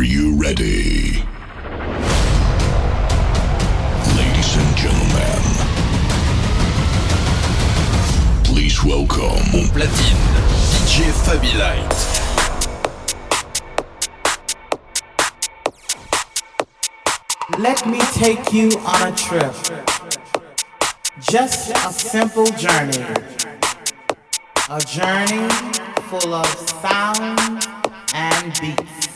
Are you ready? Ladies and gentlemen, please welcome. Au platine, DJ Fabi Light. Let me take you on a trip. Just a simple journey. A journey full of sound and beats.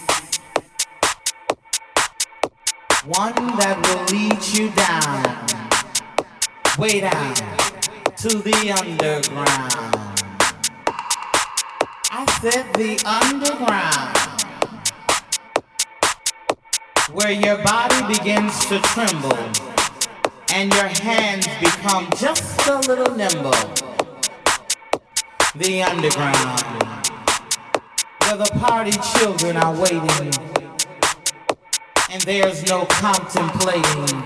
One that will lead you down, way down to the underground. I said the underground where your body begins to tremble and your hands become just a little nimble. The underground, where the party children are waiting and there's no contemplating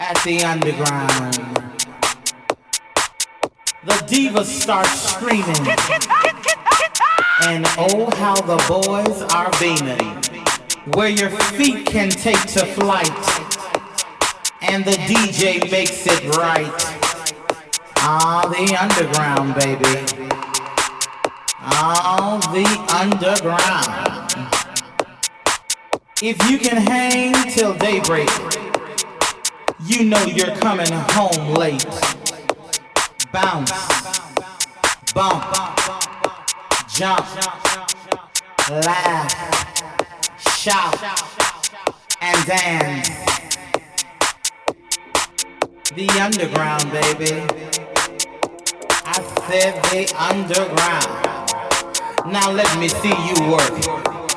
at the underground. The divas start screaming, and oh, how the boys are beaming where your feet can take to flight and the DJ makes it right. Ah, the underground, baby. Ah, the underground. If you can hang till daybreak, you know you're coming home late. Bounce, bump, jump, laugh shout, and dance. The underground, baby. I said the underground. Now let me see you work.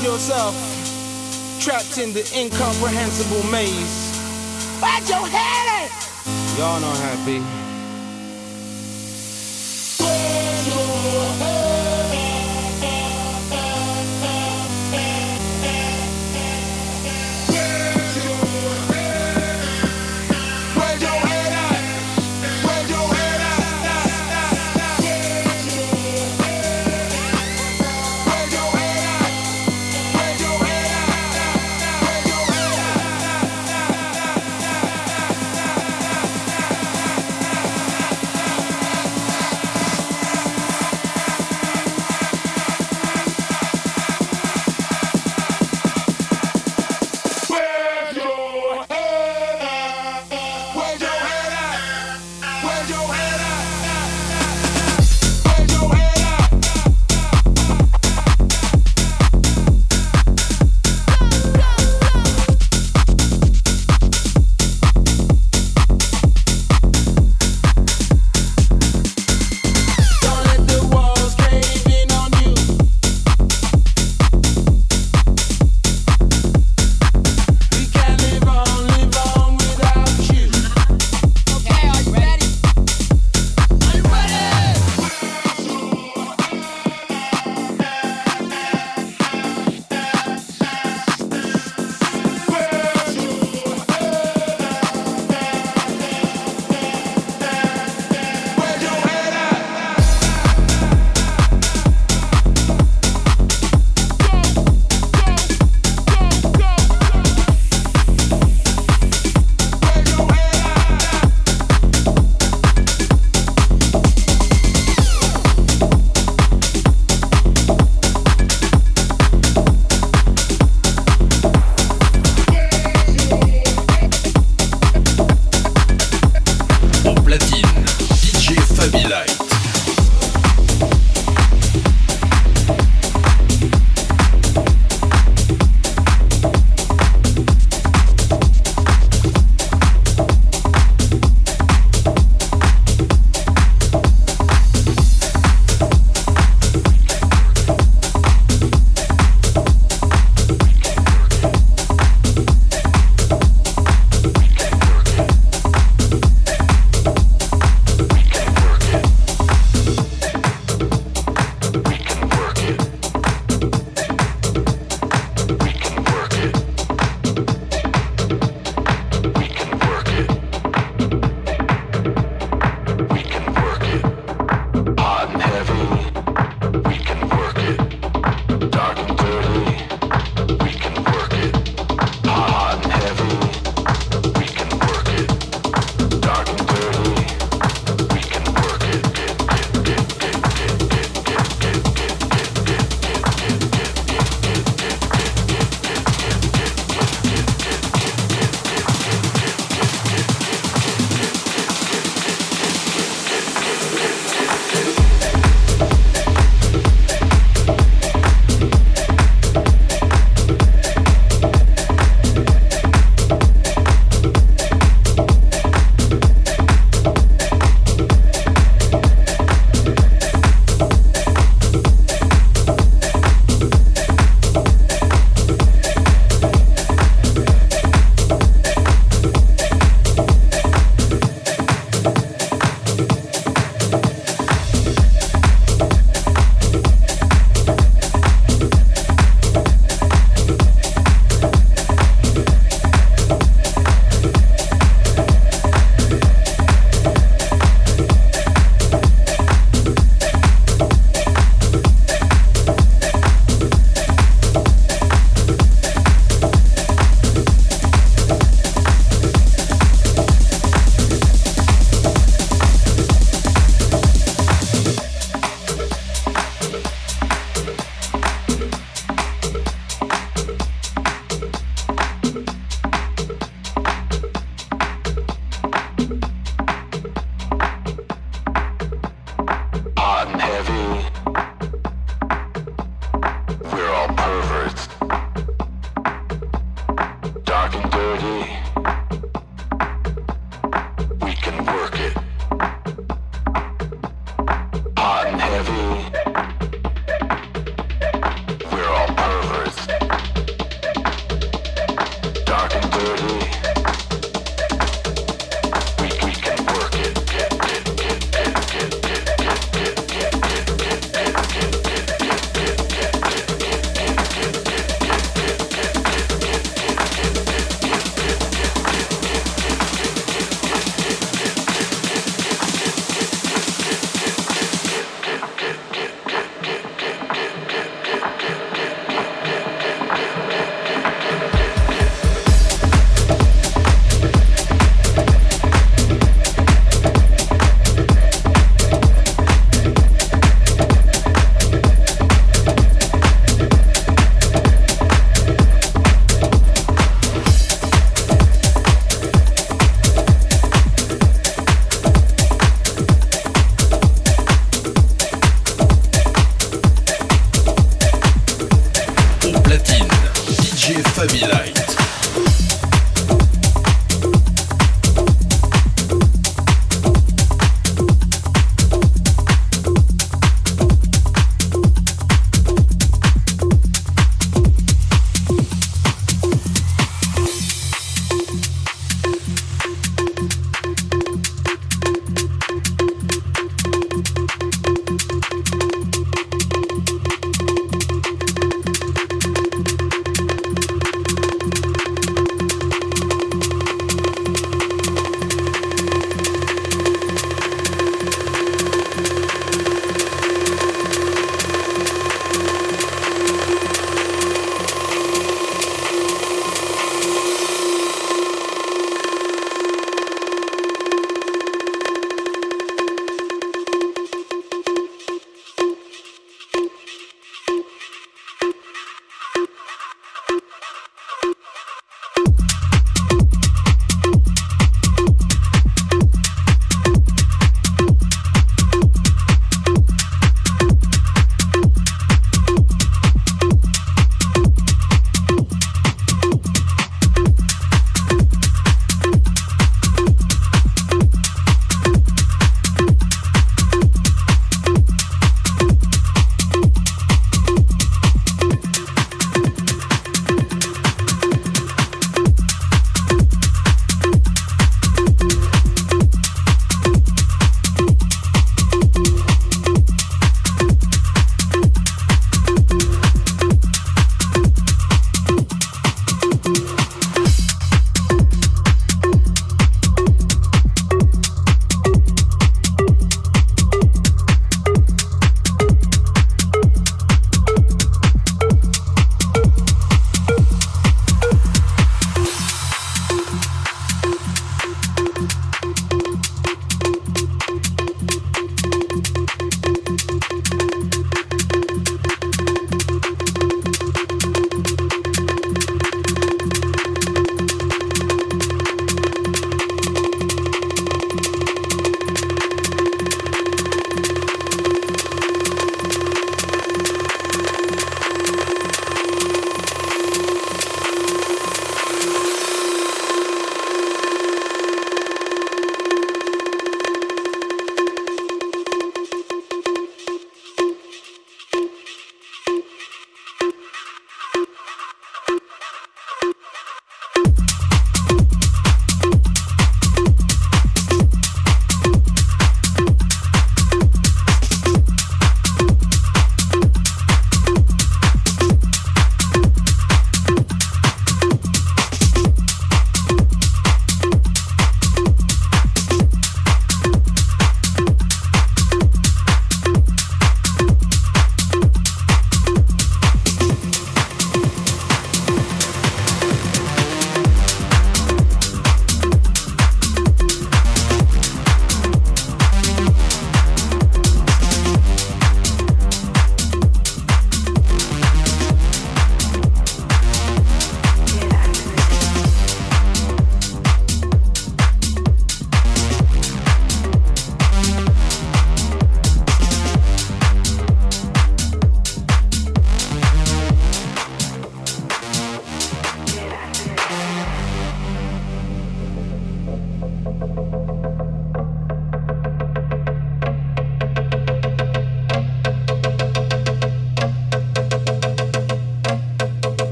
find yourself trapped in the incomprehensible maze. Why'd your head Y'all not happy?